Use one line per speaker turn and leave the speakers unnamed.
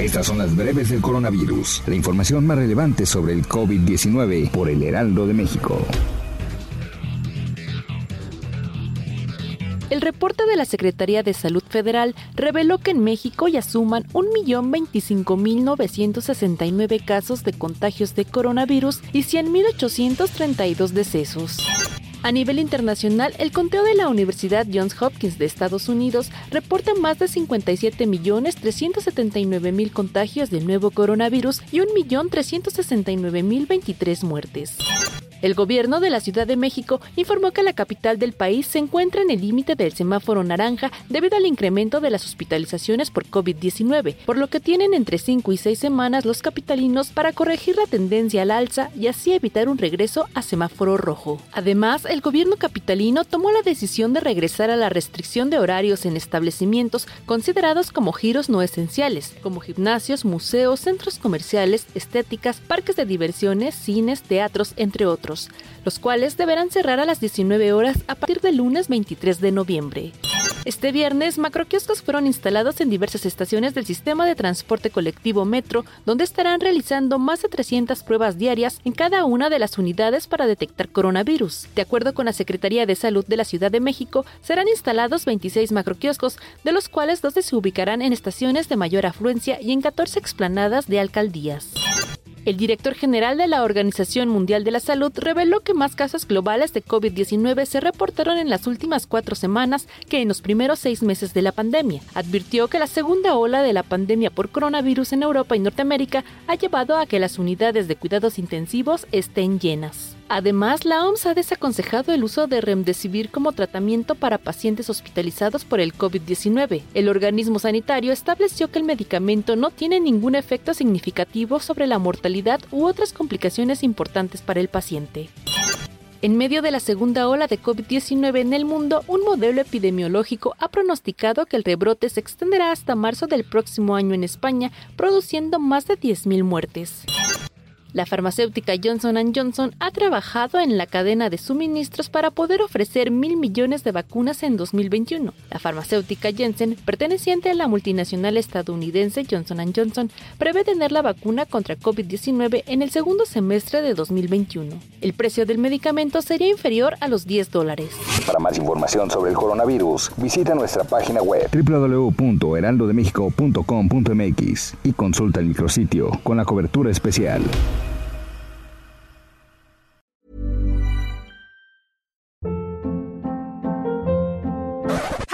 Estas son las breves del coronavirus. La información más relevante sobre el COVID-19 por el Heraldo de México.
El reporte de la Secretaría de Salud Federal reveló que en México ya suman 1.025.969 casos de contagios de coronavirus y 100.832 decesos. A nivel internacional, el conteo de la Universidad Johns Hopkins de Estados Unidos reporta más de 57.379.000 contagios del nuevo coronavirus y 1.369.023 muertes. El gobierno de la Ciudad de México informó que la capital del país se encuentra en el límite del semáforo naranja debido al incremento de las hospitalizaciones por COVID-19, por lo que tienen entre 5 y 6 semanas los capitalinos para corregir la tendencia al alza y así evitar un regreso a semáforo rojo. Además, el gobierno capitalino tomó la decisión de regresar a la restricción de horarios en establecimientos considerados como giros no esenciales, como gimnasios, museos, centros comerciales, estéticas, parques de diversiones, cines, teatros, entre otros los cuales deberán cerrar a las 19 horas a partir del lunes 23 de noviembre. Este viernes, macroquioscos fueron instalados en diversas estaciones del sistema de transporte colectivo Metro, donde estarán realizando más de 300 pruebas diarias en cada una de las unidades para detectar coronavirus. De acuerdo con la Secretaría de Salud de la Ciudad de México, serán instalados 26 macroquioscos, de los cuales 12 se ubicarán en estaciones de mayor afluencia y en 14 explanadas de alcaldías. El director general de la Organización Mundial de la Salud reveló que más casos globales de COVID-19 se reportaron en las últimas cuatro semanas que en los primeros seis meses de la pandemia. Advirtió que la segunda ola de la pandemia por coronavirus en Europa y Norteamérica ha llevado a que las unidades de cuidados intensivos estén llenas. Además, la OMS ha desaconsejado el uso de remdesivir como tratamiento para pacientes hospitalizados por el COVID-19. El organismo sanitario estableció que el medicamento no tiene ningún efecto significativo sobre la mortalidad u otras complicaciones importantes para el paciente. En medio de la segunda ola de COVID-19 en el mundo, un modelo epidemiológico ha pronosticado que el rebrote se extenderá hasta marzo del próximo año en España, produciendo más de 10.000 muertes. La farmacéutica Johnson ⁇ Johnson ha trabajado en la cadena de suministros para poder ofrecer mil millones de vacunas en 2021. La farmacéutica Jensen, perteneciente a la multinacional estadounidense Johnson ⁇ Johnson, prevé tener la vacuna contra COVID-19 en el segundo semestre de 2021. El precio del medicamento sería inferior a los 10 dólares.
Para más información sobre el coronavirus, visita nuestra página web www.heraldodemexico.com.mx y consulta el micrositio con la cobertura especial.